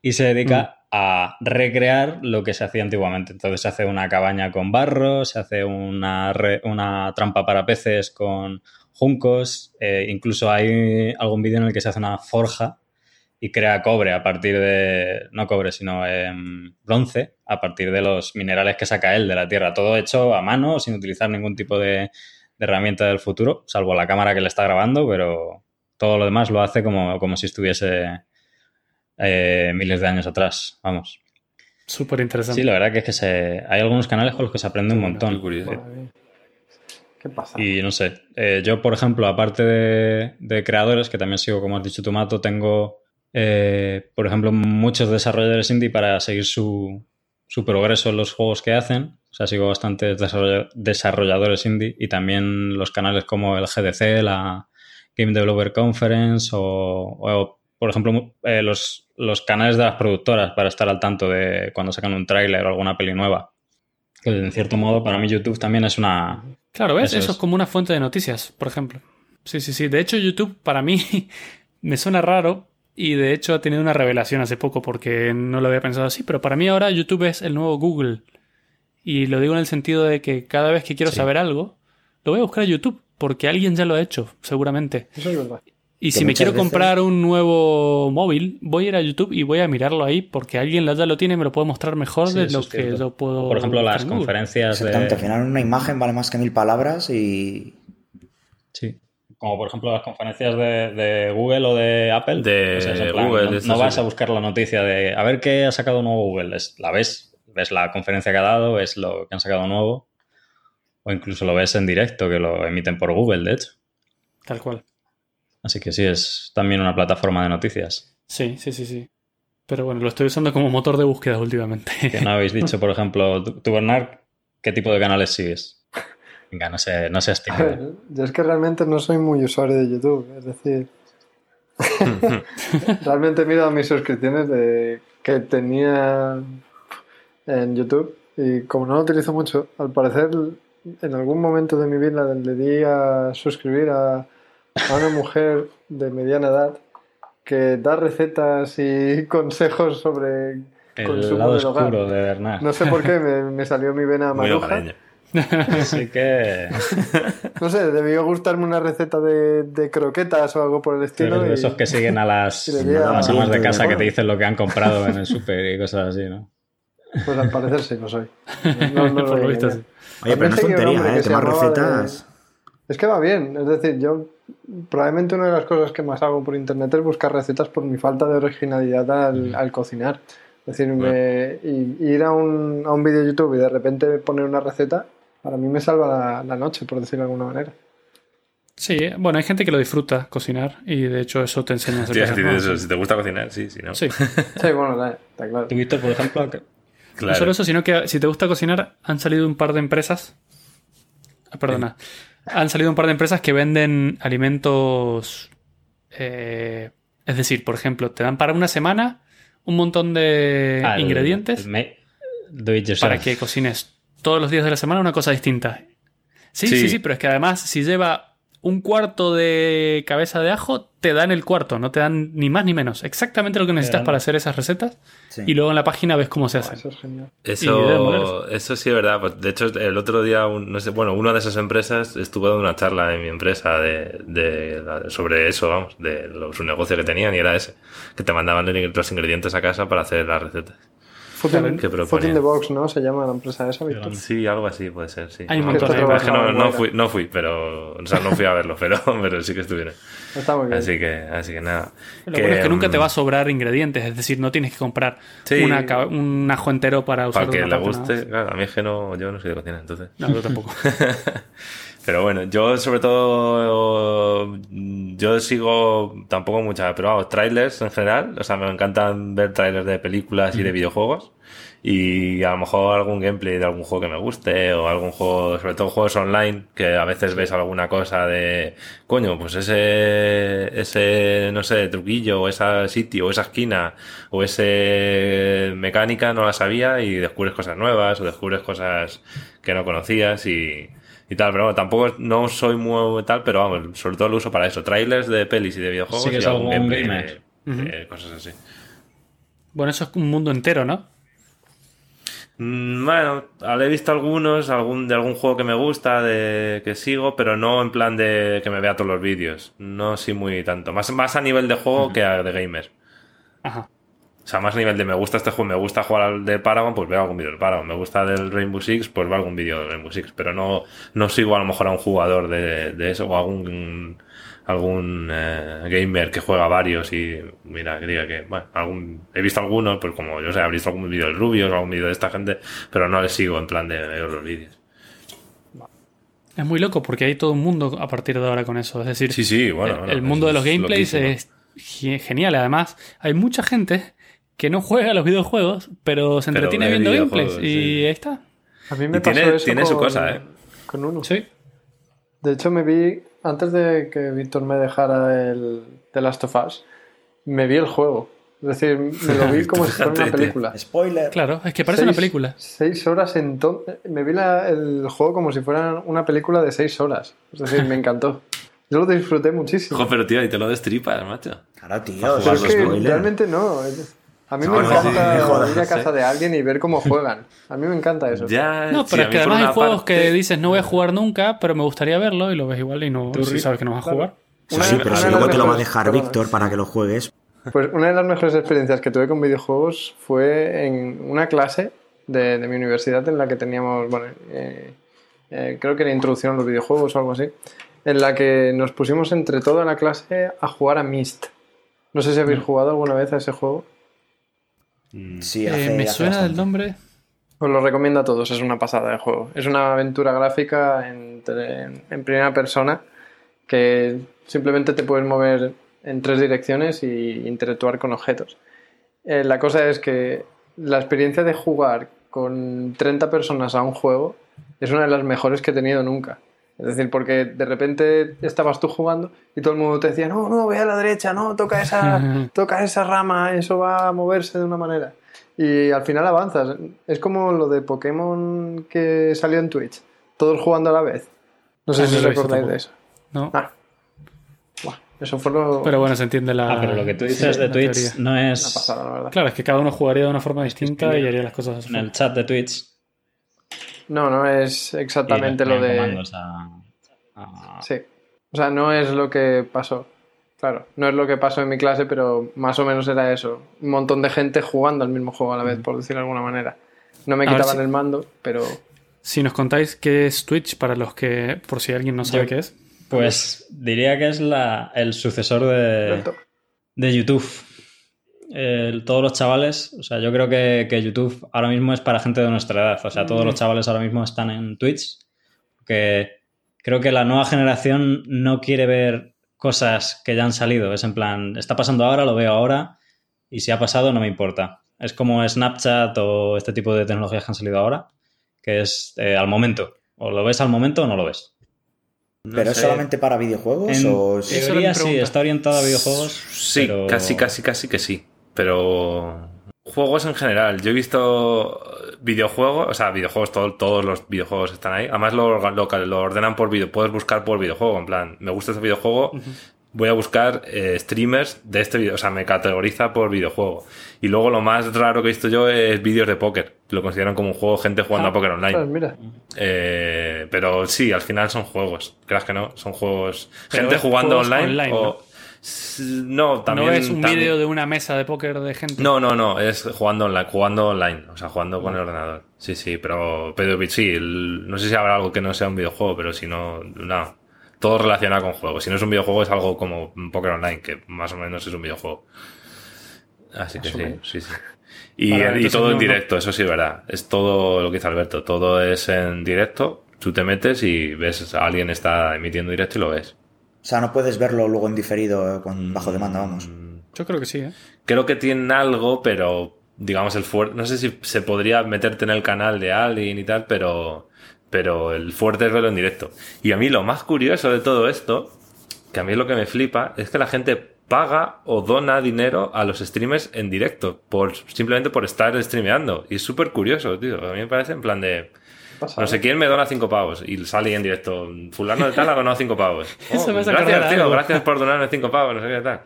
y se dedica a recrear lo que se hacía antiguamente. Entonces se hace una cabaña con barro, se hace una, re- una trampa para peces con juncos, eh, incluso hay algún vídeo en el que se hace una forja y crea cobre a partir de, no cobre, sino em, bronce, a partir de los minerales que saca él de la tierra. Todo hecho a mano, sin utilizar ningún tipo de, de herramienta del futuro, salvo la cámara que le está grabando, pero todo lo demás lo hace como, como si estuviese eh, miles de años atrás, vamos. Súper interesante. Sí, la verdad que es que se, hay algunos canales con los que se aprende un montón. Qué. ¿Qué pasa? Y no sé, eh, yo por ejemplo, aparte de, de creadores, que también sigo, como has dicho tú, Mato, tengo, eh, por ejemplo, muchos desarrolladores indie para seguir su, su progreso en los juegos que hacen. O sea, sigo bastantes desarrolladores indie y también los canales como el GDC, la Game Developer Conference o, por ejemplo, eh, los, los canales de las productoras para estar al tanto de cuando sacan un tráiler o alguna peli nueva. Que en cierto modo para mí YouTube también es una... Claro, ¿ves? Eso, es como una fuente de noticias, por ejemplo. Sí, sí, sí. De hecho, YouTube para mí [LAUGHS] me suena raro y de hecho ha tenido una revelación hace poco porque no lo había pensado así, pero para mí ahora YouTube es el nuevo Google. Y lo digo en el sentido de que cada vez que quiero saber algo, lo voy a buscar a YouTube porque alguien ya lo ha hecho, seguramente. Eso es verdad. Y si me quiero comprar un nuevo móvil, voy a ir a YouTube y voy a mirarlo ahí porque alguien ya lo tiene y me lo puede mostrar mejor de lo que yo puedo. Por ejemplo, las conferencias de. Al final, una imagen vale más que mil palabras y. Sí. Como por ejemplo las conferencias de, Google o de Apple. De Google. No, vas a buscar la noticia de a ver qué ha sacado nuevo Google. la ves, ves la conferencia que ha dado, ves lo que han sacado nuevo. O incluso lo ves en directo, que lo emiten por Google, de hecho. Tal cual. Así que sí, es también una plataforma de noticias. Sí, sí, sí, sí. Pero bueno, lo estoy usando como motor de búsqueda últimamente. Que no habéis dicho, por ejemplo, tú, Bernard, ¿qué tipo de canales sigues? Venga, no sé, no sé [LAUGHS] Yo es que realmente no soy muy usuario de YouTube, es decir. [LAUGHS] realmente miro a mis suscripciones de que tenía en YouTube y como no lo utilizo mucho, al parecer en algún momento de mi vida le di a suscribir a a una mujer de mediana edad que da recetas y [LAUGHS] consejos sobre el consumo lado oscuro de Bernard. No sé por qué me, [LAUGHS] salió mi vena maruja. Así [LAUGHS] que. No sé, debió gustarme una receta de, croquetas o algo por el estilo. de esos que siguen a las, amas de casa que te dicen lo que han comprado en el súper y cosas así, ¿no? Pues al parecer sí, lo soy. [LAUGHS] No, no lo Oye, pero no es tontería, ¿eh? Tomar recetas. Es que va bien, es decir, yo probablemente una de las cosas que más hago por internet es buscar recetas por mi falta de originalidad al, mm. cocinar. Es decir, ir a un, a un vídeo YouTube y de repente poner una receta, para mí me salva la, noche, por decirlo de alguna manera. Sí, bueno, hay gente que lo disfruta cocinar y de hecho eso te enseña a hacer Si te gusta cocinar, sí, si no. Sí, sí bueno, está, claro. ¿Tú, Víctor, por ejemplo? No solo eso, sino que si te gusta cocinar, han salido un par de empresas. Ah, perdona han salido un par de empresas que venden alimentos. Eh, es decir, por ejemplo, te dan para una semana un montón de ah, ingredientes para que cocines todos los días de la semana una cosa distinta. sí, sí, sí, pero es que además, si lleva un cuarto de cabeza de ajo, te dan el cuarto, no te dan ni más ni menos. Exactamente lo que necesitas para hacer esas recetas. Y luego en la página ves cómo se hace. Eso es genial. Eso, sí es verdad. Pues, de hecho, el otro día, no sé, bueno, una de esas empresas estuvo dando una charla en mi empresa de, sobre eso, vamos, de su negocio que tenían y era ese, que te mandaban los ingredientes a casa para hacer las recetas. Food in, the Box, ¿no? Se llama la empresa esa, Víctor. Sí, algo así puede ser, sí. Hay un montón de es que no, no, fui, no fui, pero... O sea, no fui a verlo, [LAUGHS] pero, pero sí que estuvieron. Está muy bien. Así que, así que nada. Lo que, bueno es que nunca te mm, va a sobrar ingredientes, es decir, no tienes que comprar una, un ajo entero para usar Para que le guste, claro, a mí es que no, yo no soy de cocina, entonces. No, yo tampoco. [LAUGHS] Pero bueno, yo sobre todo, yo sigo tampoco muchas, pero vamos, trailers en general. O sea, me encantan ver trailers de películas y de videojuegos. Y a lo mejor algún gameplay de algún juego que me guste, o algún juego, sobre todo juegos online, que a veces ves alguna cosa de, coño, pues ese, ese, no sé, truquillo, o ese sitio, o esa esquina, o ese mecánica no la sabía y descubres cosas nuevas, o descubres cosas que no conocías y, y tal, pero bueno, tampoco no soy muy tal, pero vamos, sobre todo lo uso para eso, trailers de pelis y de videojuegos sí, que y algún gameplay de, cosas así. Bueno, eso es un mundo entero, ¿no? Mm, bueno, he visto algunos, algún de algún juego que me gusta, de que sigo, pero no en plan de que me vea todos los vídeos. No sí muy tanto. Más, más a nivel de juego que a de gamer. Ajá. O sea, más a nivel de me gusta este juego, me gusta jugar al de Paragon, pues veo algún vídeo del Paragon. Me gusta del Rainbow Six, pues veo algún vídeo del Rainbow Six. Pero no, no sigo a lo mejor a un jugador de, de eso o algún, algún eh, gamer que juega varios y mira, que diga que, bueno, algún, he visto algunos, pues como yo sé, he visto algún vídeo del Rubios o algún vídeo de esta gente, pero no le sigo en plan de ver los vídeos. Es muy loco porque hay todo un mundo a partir de ahora con eso. Es decir, sí, sí, bueno, el, mundo de los gameplays es genial. Además, hay mucha gente que no juega a los videojuegos, pero se entretiene viendo gameplays. Y ahí está. A mí me Y pasó tiene- eso tiene su cosa, ¿eh? Con uno. Sí. De hecho, me vi, antes de que Víctor me dejara el The Last of Us, me vi el juego. Es decir, me lo vi [LAUGHS] como si fuera una película. Spoiler. Claro, es que parece una película. Seis horas en to- Me vi la- el juego como si fuera una película de seis horas. Es decir, me encantó. Yo lo disfruté muchísimo. Joder, pero tío, y te lo destripas, macho. Claro, tío. Pero es que spoiler. realmente no. es- A mí No, me no, encanta sí, [LAUGHS] me jodas, ir a sí. casa de alguien y ver cómo juegan. A mí me encanta eso. Ya, No, pero es que además hay juegos parte- que dices no voy a jugar nunca, pero me gustaría verlo y lo ves igual y no sabes que no vas a Claro. jugar. Sí, Una- sí, pero si luego te lo va a dejar. Víctor para que lo juegues. Pues una de las mejores experiencias que tuve con videojuegos fue en una clase de, de mi universidad en la que teníamos, bueno, eh, eh, creo que era introducción a los videojuegos o algo así, en la que nos pusimos entre toda la clase a jugar a Myst. No sé si Mm. habéis jugado alguna vez a ese juego. Sí, Eh, me hace suena bastante. del nombre. Os lo recomiendo a todos, es una pasada de juego. Es una aventura gráfica entre- en primera persona que simplemente te puedes mover en tres direcciones y interactuar con objetos. Eh, la cosa es que la experiencia de jugar con 30 personas a un juego es una de las mejores que he tenido nunca. Es decir, porque de repente estabas tú jugando y todo el mundo te decía, no, no, ve a la derecha, no, toca esa, [LAUGHS] toca esa rama, eso va a moverse de una manera. Y al final avanzas. Es como lo de Pokémon que salió en Twitch, todos jugando a la vez. No sé Ah, si no acordáis de eso. No. Ah. Buah, eso fue lo... Pero bueno, se entiende la. Ah, pero lo que tú sí, dices de Twitch teoría. no una es pasada, la verdad. Claro, es que cada uno jugaría de una forma distinta y haría las cosas en el forma. chat de Twitch. No, no es exactamente lo de... a- a- Sí. O sea, no es lo que pasó. Claro, no es lo que pasó en mi clase, pero más o menos era eso. Un montón de gente jugando al mismo juego a la vez, por decirlo de alguna manera. No me A quitaban si- el mando, pero... Si nos contáis qué es Twitch para los que, por si alguien no sabe Yo- qué es. Pues diría que es la, el sucesor de, de YouTube. Todos los chavales, o sea, yo creo que, que YouTube ahora mismo es para gente de nuestra edad. O sea, todos los chavales ahora mismo están en Twitch. Que creo que la nueva generación no quiere ver cosas que ya han salido. Es en plan, está pasando ahora, lo veo ahora. Y si ha pasado, no me importa. Es como Snapchat o este tipo de tecnologías que han salido ahora, que es eh, al momento. O lo ves al momento o no lo ves. No ¿Pero es solamente para videojuegos En o teoría sí, está orientado a videojuegos. Sí, pero- casi, casi, casi que sí. Pero juegos en general. Yo he visto videojuegos, o sea, videojuegos, todo- todos los videojuegos están ahí. Además lo, lo, lo ordenan por video. Puedes buscar por videojuego. En plan, me gusta este videojuego, voy a buscar eh, streamers de este video. O sea, me categoriza por videojuego. Y luego lo más raro que he visto yo es vídeos de póker. Lo consideran como un juego, gente jugando Ah, a póker online. Pues mira, Eh, pero sí, al final son juegos. Creas que no, son juegos. Pero gente jugando online. online, o... ¿no? No, también. no es un también- vídeo de una mesa de póker de gente. No, no, no, es jugando online, jugando online, o sea, jugando con el ordenador. Sí, sí, pero, pero sí, el- no sé si habrá algo que no sea un videojuego, pero si no, no. Todo relacionado con juegos. Si no es un videojuego, es algo como un póker online, que más o menos es un videojuego. Así que Más sí, menos. sí, sí. [LAUGHS] Y, Vale, y todo en no- directo, eso sí, verdad. Es todo lo que dice Alberto, todo es en directo. Tú te metes y ves a alguien está emitiendo directo y lo ves. O sea, no puedes verlo luego en diferido eh, con bajo demanda, vamos. Yo creo que sí, ¿eh? Creo que tienen algo, pero digamos el fuerte. No sé si se podría meterte en el canal de alguien y tal, pero, pero el fuerte es verlo en directo. Y a mí lo más curioso de todo esto, que a mí es lo que me flipa, es que la gente paga o dona dinero a los streamers en directo, por, simplemente por estar streameando. Y es súper curioso, tío. A mí me parece en plan de. No sé quién me dona cinco pavos y sale en directo. Fulano de tal ha donado cinco pavos. [LAUGHS] Eso Oh, me hace acordar gracias, tío, algo. gracias por donarme cinco pavos, no sé qué tal.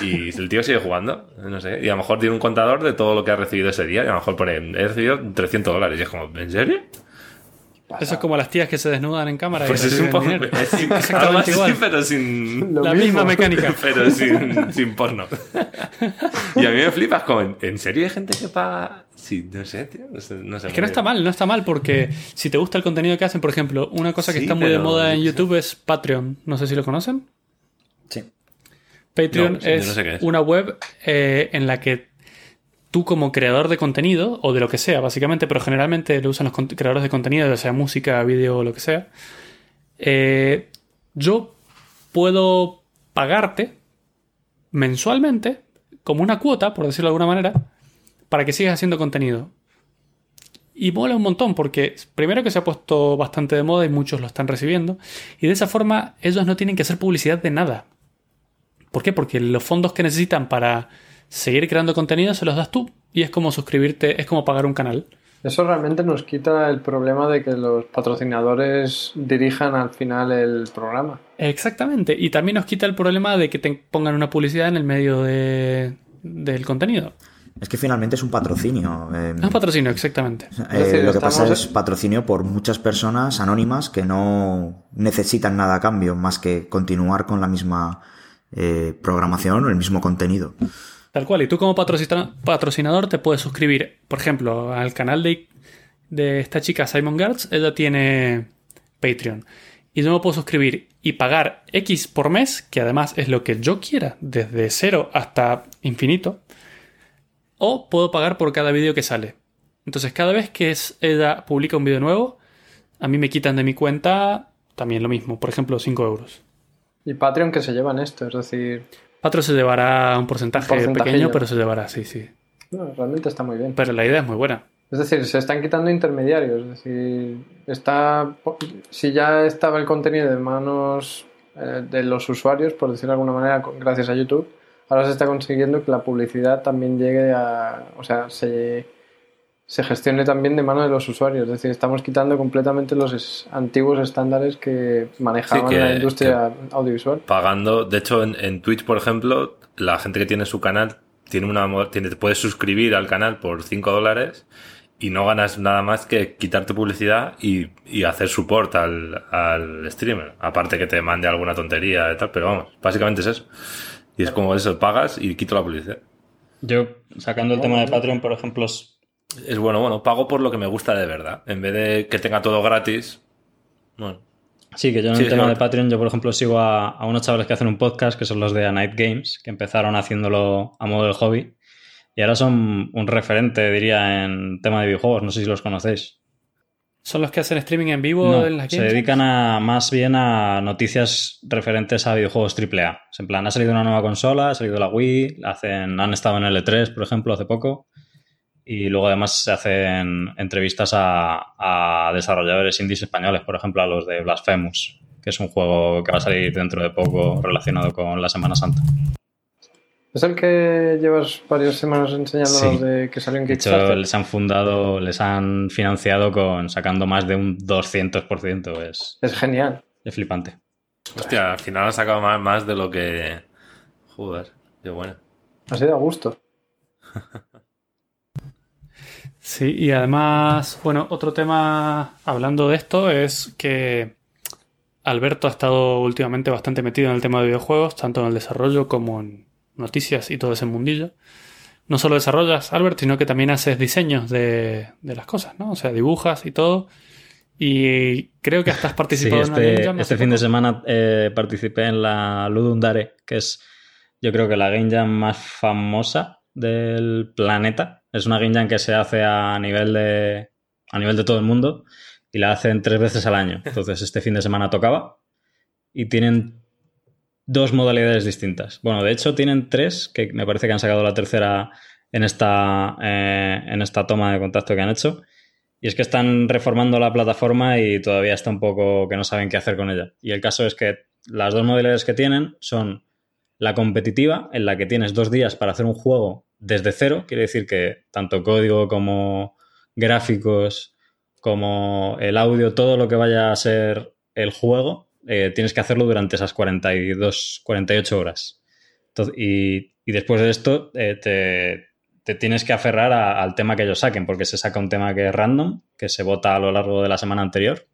Y el tío sigue jugando, no sé. Y a lo mejor tiene un contador de todo lo que ha recibido ese día. Y a lo mejor pone, he recibido 300 dólares. Y es como, ¿en serio? Eso es como las tías que se desnudan en cámara. y Pues es un poco. [LAUGHS] dinero. Es Exactamente [LAUGHS] igual. pero sin. Lo la mismo. misma mecánica. [LAUGHS] Pero sin, sin porno. Y a mí me flipas como, ¿en serio hay gente que paga? Sí, no sé, tío. No sé, no sé Es que no está mal, no está mal, porque si te gusta el contenido que hacen, por ejemplo, una cosa que Sí, está muy de moda en. YouTube es Patreon. No sé si lo conocen. Sí. Patreon No, yo es, no sé qué es. una web eh, en la que tú como creador de contenido, o de lo que sea, básicamente, pero generalmente lo usan los creadores de contenido, ya sea música, vídeo o lo que sea, eh, yo puedo pagarte mensualmente, como una cuota, por decirlo de alguna manera, para que sigas haciendo contenido. Y mola un montón porque primero que se ha puesto bastante de moda y muchos lo están recibiendo. Y de esa forma ellos no tienen que hacer publicidad de nada. ¿Por qué? Porque los fondos que necesitan para seguir creando contenido se los das tú. Y es como suscribirte, es como pagar un canal. Eso realmente nos quita el problema de que los patrocinadores dirijan al final el programa. Exactamente. Y también nos quita el problema de que te pongan una publicidad en el medio de, del contenido. Es que finalmente es un patrocinio. eh, Es un patrocinio, exactamente. eh, decir, lo que pasa estamos- es patrocinio por muchas personas anónimas que no necesitan nada a cambio más que continuar con la misma eh, programación o el mismo contenido. Tal cual. Y tú como patrocina- patrocinador te puedes suscribir, por ejemplo, al canal de, de esta chica Simon Gertz. Ella tiene Patreon. Y yo me puedo suscribir y pagar X por mes, que además es lo que yo quiera, desde cero hasta infinito. O puedo pagar por cada vídeo que sale. Entonces, cada vez que es- ella publica un vídeo nuevo, a mí me quitan de mi cuenta también lo mismo. Por ejemplo, 5 euros. Y Patreon que se llevan esto, es decir, Patreon se llevará un porcentaje pequeño, pero se llevará, sí, sí. no, realmente está muy bien. Pero la idea es muy buena. Es decir, se están quitando intermediarios. Es decir, está, si ya estaba el contenido de manos eh, de los usuarios, por decirlo de alguna manera, gracias a YouTube, ahora se está consiguiendo que la publicidad también llegue a. O sea, se, se gestione también de mano de los usuarios. Es decir, estamos quitando completamente los es- antiguos estándares que manejaban Sí, que- la industria audiovisual. pagando. De hecho, en, en Twitch, por ejemplo, la gente que tiene su canal tiene una tiene, te puedes suscribir al canal por 5 dólares y no ganas nada más que quitarte publicidad y, y hacer support al, al streamer. Aparte que te mande alguna tontería y tal, pero vamos, básicamente es eso. Y es como eso, pagas y quito la publicidad. Yo, sacando el tema de Patreon, por ejemplo, es- bueno, bueno, pago por lo que me gusta de verdad. En vez de que tenga todo gratis, bueno. Sí, que yo en Sí, el tema de Patreon, yo por ejemplo sigo a, a unos chavales que hacen un podcast, que son los de A Night Games, que empezaron haciéndolo a modo de hobby. Y ahora son un referente, diría, en tema de videojuegos. No sé si los conocéis. ¿Son los que hacen streaming en vivo No, en las se dedican a, más bien a noticias referentes a videojuegos AAA. En plan, ha salido una nueva consola, ha salido la Wii, hacen, han estado en L3, por ejemplo, hace poco. Y luego además se hacen entrevistas a, a desarrolladores indies españoles, por ejemplo, a los de Blasphemous, que es un juego que va a salir dentro de poco relacionado con la Semana Santa. ¿Es el que llevas varias semanas enseñándonos Sí. de que salió en De hecho, Kickstarter? les han fundado, les han financiado con sacando más de un 200%. Es, Es genial. es flipante. Hostia, al final han sacado más, más de lo que. Joder, qué bueno. Ha sido a gusto. [LAUGHS] Sí, y además, bueno, otro tema hablando de esto es que Alberto ha estado últimamente bastante metido en el tema de videojuegos, tanto en el desarrollo como en noticias y todo ese mundillo. No solo desarrollas, Albert, sino que también haces diseños de, de las cosas, ¿no? O sea, dibujas y todo. Y creo que hasta has [LAUGHS] Sí, participado en Game este, Jam este hace fin de semana eh, participé en la Ludum Dare, que es yo creo que la Game Jam más famosa del planeta. Es una Jam que se hace a nivel de, a nivel de todo el mundo y la hacen tres veces al año. [LAUGHS] Entonces este fin de semana tocaba y tienen dos modalidades distintas. Bueno, de hecho tienen tres, que me parece que han sacado la tercera en esta, eh, en esta toma de contacto que han hecho. Y es que están reformando la plataforma y todavía está un poco que no saben qué hacer con ella. Y el caso es que las dos modalidades que tienen son la competitiva, en la que tienes dos días para hacer un juego desde cero, quiere decir que tanto código como gráficos, como el audio, todo lo que vaya a ser el juego, eh, tienes que hacerlo durante esas 42, 48 horas. Entonces, y, y después de esto eh, te, te tienes que aferrar al tema que ellos saquen, porque se saca un tema que es random, que se vota a lo largo de la semana anterior.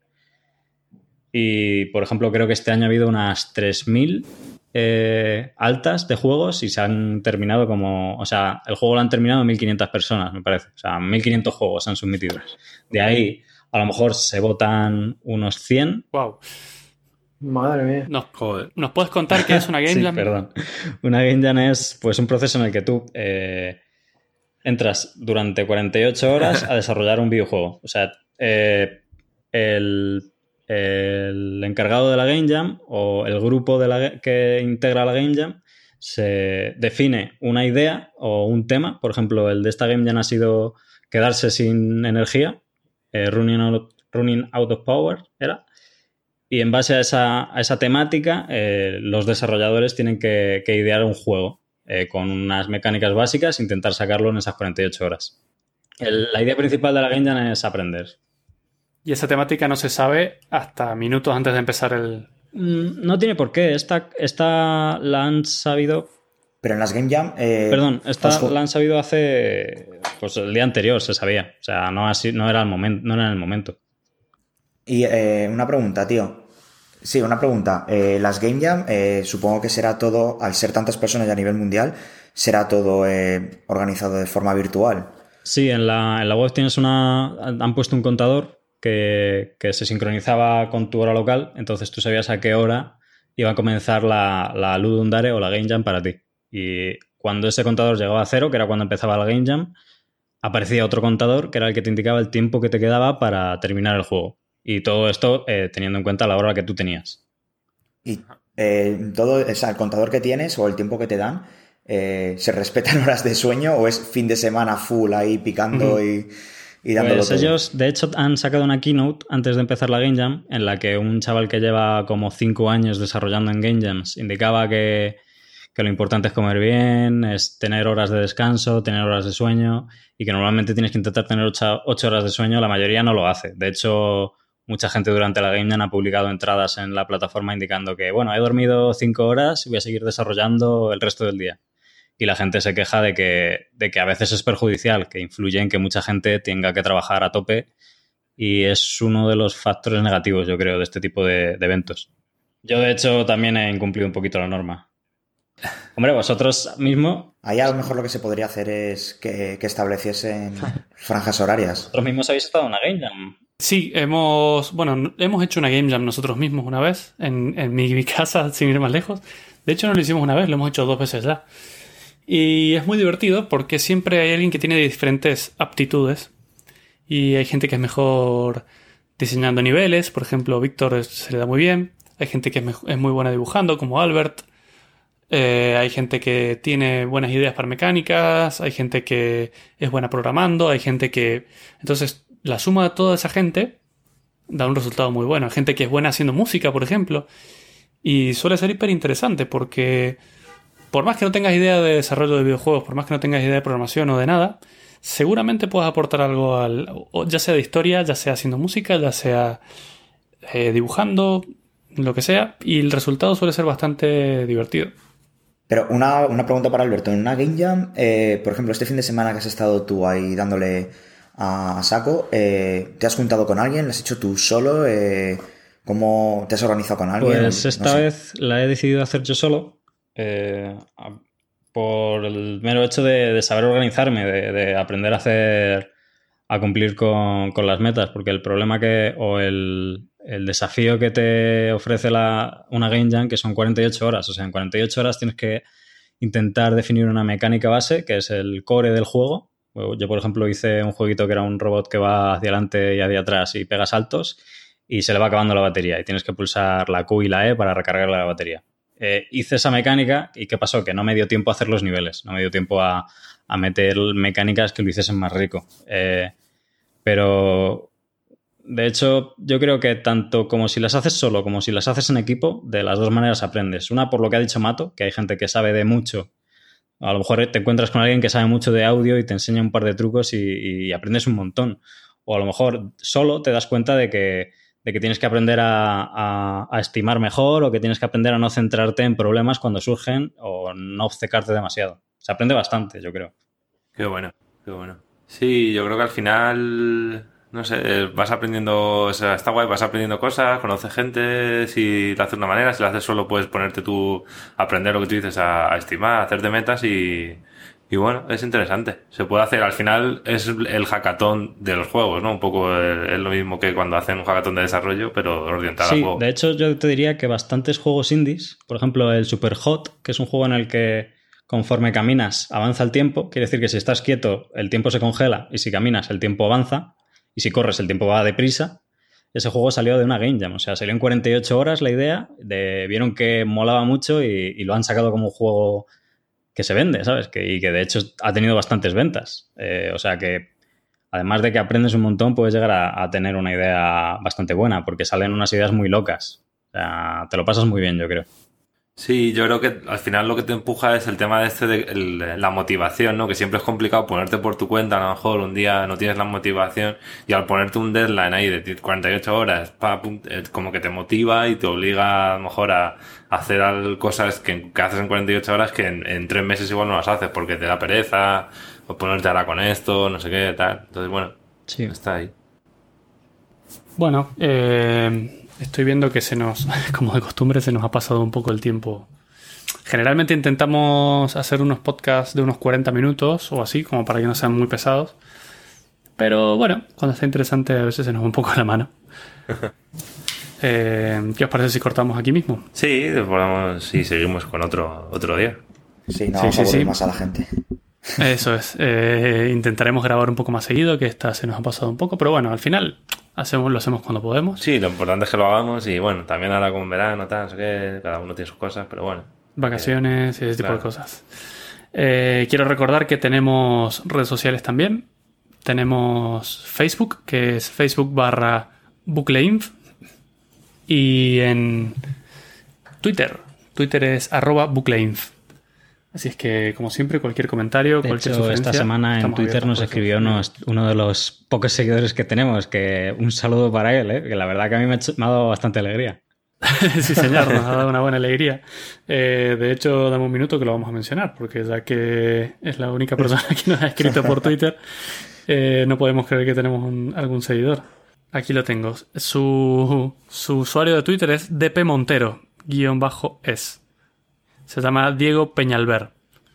Y, por ejemplo, creo que este año ha habido unas 3.000 eh, altas de juegos y se han terminado como... O sea, el juego lo han terminado 1.500 personas, me parece. O sea, 1.500 juegos se han submitido. De ahí, a lo mejor se votan unos 100. Wow. Madre mía. ¿Nos, Joder. ¿Nos puedes contar qué es una [LAUGHS] Game Sí, Jam? perdón. Una Game Jam es pues, un proceso en el que tú eh, entras durante 48 horas a [LAUGHS] desarrollar un videojuego. O sea, eh, el, el encargado de la Game Jam o el grupo de la, que integra la Game Jam se define una idea o un tema. Por ejemplo, el de esta Game Jam ha sido quedarse sin energía, eh, running, out, of Power, ¿era? Y en base a esa, a esa temática, eh, los desarrolladores tienen que, que idear un juego eh, con unas mecánicas básicas intentar sacarlo en esas 48 horas. La idea principal de la Game Jam es aprender. Y esa temática no se sabe hasta minutos antes de empezar el... Mm, No tiene por qué. Esta, esta la han sabido. Pero en las Game Jam... eh, Perdón, esta la han sabido hace. Pues el día anterior se sabía. O sea, no, así, no, era, el momento, no era en el momento. Y eh, una pregunta, tío. Sí, una pregunta. Eh, las Game Jam, eh, supongo que será todo, al ser tantas personas ya a nivel mundial, será todo eh, organizado de forma virtual. Sí, en la, en la web tienes una. Han puesto un contador que, que se sincronizaba con tu hora local. Entonces tú sabías a qué hora iba a comenzar la, la Ludum Dare o la Game Jam para ti. Y cuando ese contador llegaba a cero, que era cuando empezaba la Game Jam, aparecía otro contador que era el que te indicaba el tiempo que te quedaba para terminar el juego. Y todo esto eh, teniendo en cuenta la hora que tú tenías. Y eh, todo, o sea, el contador que tienes o el tiempo que te dan, eh, ¿se respetan [LAUGHS] horas de sueño o es fin de semana full ahí picando y, y dándolo Pues todo? ellos, de hecho, han sacado una keynote antes de empezar la Game Jam en la que un chaval que lleva como 5 años desarrollando en Game Jams indicaba que, que lo importante es comer bien, es tener horas de descanso, tener horas de sueño y que normalmente tienes que intentar tener 8, horas de sueño. La mayoría no lo hace. De hecho, mucha gente durante la Game Jam ha publicado entradas en la plataforma indicando que, bueno, he dormido 5 horas y voy a seguir desarrollando el resto del día y la gente se queja de que, de que a veces es perjudicial, que influye en que mucha gente tenga que trabajar a tope y es uno de los factores negativos, yo creo, de este tipo de, de eventos. Yo, de hecho, también he incumplido un poquito la norma. Hombre, vosotros mismo, Ahí a lo mejor lo que se podría hacer es que, que estableciesen [LAUGHS] franjas horarias. vosotros mismos habéis estado en una Game Jam. Sí, hemos, bueno, hemos hecho una Game Jam nosotros mismos una vez en, en mi, mi [LAUGHS] casa, sin ir más lejos. De hecho, no lo hicimos una vez, lo hemos hecho dos veces ya. Y es muy divertido porque siempre hay alguien que tiene diferentes aptitudes. Y hay gente que es mejor diseñando niveles, por ejemplo, Víctor se le da muy bien. Hay gente que es muy buena dibujando, como Albert. Eh, hay gente que tiene buenas ideas para mecánicas, hay gente que es buena programando, hay gente que... Entonces, la suma de toda esa gente da un resultado muy bueno. Hay gente que es buena haciendo música, por ejemplo. Y suele ser hiper interesante porque por más que no tengas idea de desarrollo de videojuegos, por más que no tengas idea de programación o de nada, seguramente puedes aportar algo al, ya sea de historia, ya sea haciendo música, ya sea eh, dibujando, lo que sea, y el resultado suele ser bastante divertido. Pero una, una pregunta para Alberto. En una Game Jam, eh, por ejemplo, este fin de semana que has estado tú ahí dándole a, a saco, eh, ¿te has juntado con alguien? ¿Lo has hecho tú solo? Eh, ¿Cómo te has organizado con alguien? Pues No esta sé. vez la he decidido hacer yo solo. Eh, por el mero hecho de, saber organizarme, de, de aprender a hacer, a cumplir con, con las metas, porque el problema que, o el, el desafío que te ofrece la, una Game Jam, que son 48 horas, o sea, en 48 horas tienes que intentar definir una mecánica base, que es el core del juego. Yo, por ejemplo, hice un jueguito que era un robot que va hacia adelante y hacia atrás y pega saltos y se le va acabando la batería y tienes que pulsar la Q y la E para recargar la batería. Eh, hice esa mecánica y ¿qué pasó? Que no me dio tiempo a hacer los niveles, no me dio tiempo a, a meter mecánicas que lo hiciesen más rico. Eh, pero, de hecho, yo creo que tanto como si las haces solo como si las haces en equipo, de las dos maneras aprendes. Una, por lo que ha dicho Mato, que hay gente que sabe de mucho. A lo mejor te encuentras con alguien que sabe mucho de audio y te enseña un par de trucos y, y aprendes un montón. O a lo mejor solo te das cuenta de que, de que tienes que aprender a, a, estimar mejor o que tienes que aprender a no centrarte en problemas cuando surgen o no obcecarte demasiado. Se aprende bastante, yo creo. Qué bueno, qué bueno. Sí, yo creo que al final, no sé, vas aprendiendo, o sea, está guay, vas aprendiendo cosas, conoces gente, si lo haces de una manera, si lo haces solo puedes ponerte tú, aprender lo que tú dices, a, a estimar, a hacerte metas y, y bueno, es interesante. Se puede hacer, al final es el hackathon de los juegos, ¿no? Un poco es lo mismo que cuando hacen un hackathon de desarrollo, pero orientado sí, al juego. De hecho, yo te diría que bastantes juegos indies, por ejemplo, el Super Hot, que es un juego en el que conforme caminas avanza el tiempo, quiere decir que si estás quieto el tiempo se congela y si caminas el tiempo avanza y si corres el tiempo va deprisa. Ese juego salió de una Game Jam, o sea, salió en 48 horas la idea, de, vieron que molaba mucho y, y lo han sacado como un juego que se vende, ¿sabes? Que, y que de hecho ha tenido bastantes ventas. Eh, o sea que además de que aprendes un montón, puedes llegar a, tener una idea bastante buena, porque salen unas ideas muy locas. O sea, te lo pasas muy bien, yo creo. Sí, yo creo que al final lo que te empuja es el tema de este de la motivación, ¿no? Que siempre es complicado ponerte por tu cuenta, a lo mejor un día no tienes la motivación y al ponerte un deadline ahí de 48 horas, pa, eh, como que te motiva y te obliga a lo mejor a hacer al- cosas que, que haces en 48 horas que en, en tres meses igual no las haces porque te da pereza o ponerte ahora con esto, no sé qué, tal. Entonces, bueno, Sí. está ahí. Bueno, eh, estoy viendo que se nos, [LAUGHS] como de costumbre, se nos ha pasado un poco el tiempo. Generalmente intentamos hacer unos podcasts de unos 40 minutos o así, como para que no sean muy pesados. Pero bueno, cuando está interesante a veces se nos va un poco la mano. [LAUGHS] Eh, ¿Qué os parece si cortamos aquí mismo? Sí, podemos, sí, seguimos con otro, otro día. Sí, no Sí, vamos sí, a sí. más a la gente. Eso es. Eh, intentaremos grabar un poco más seguido, que esta se nos ha pasado un poco, pero bueno, al final hacemos, lo hacemos cuando podemos. Sí, lo importante es que lo hagamos y bueno, también ahora con verano, tal, no sé qué, cada uno tiene sus cosas, pero bueno. Vacaciones y ese tipo claro. de cosas. Eh, quiero recordar que tenemos redes sociales también. Tenemos Facebook, que es Facebook barra Bucleinf. Y en Twitter. Twitter es arroba Bucleinf. Así es que, como siempre, cualquier comentario, De cualquier hecho, sugerencia. esta semana en Twitter nos escribió uno de los pocos seguidores que tenemos, que un saludo para él, ¿eh? que la verdad que a mí me ha, hecho- me ha dado bastante alegría. [LAUGHS] sí, señor, nos ha dado [LAUGHS] una buena alegría. Eh, de hecho, dame un minuto que lo vamos a mencionar, porque ya que es la única persona [LAUGHS] que nos ha escrito por Twitter, eh, no podemos creer que tenemos un- algún seguidor. Aquí lo tengo. Su, su usuario de Twitter es dpmontero-es. Se llama Diego Peñalver.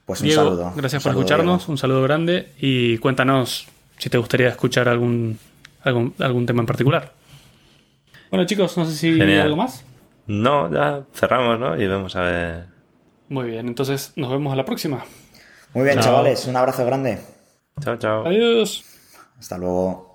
Pues un Diego, saludo. gracias Un por saludo, escucharnos, Diego. un saludo grande y cuéntanos si te gustaría escuchar algún, algún, algún tema en particular. Bueno chicos, no sé si hay algo más. No, ya cerramos, ¿no? Y vamos a ver. Muy bien, entonces nos vemos a la próxima. Muy bien, Chao. chavales. Un abrazo grande. Chao, chao. Adiós. Hasta luego.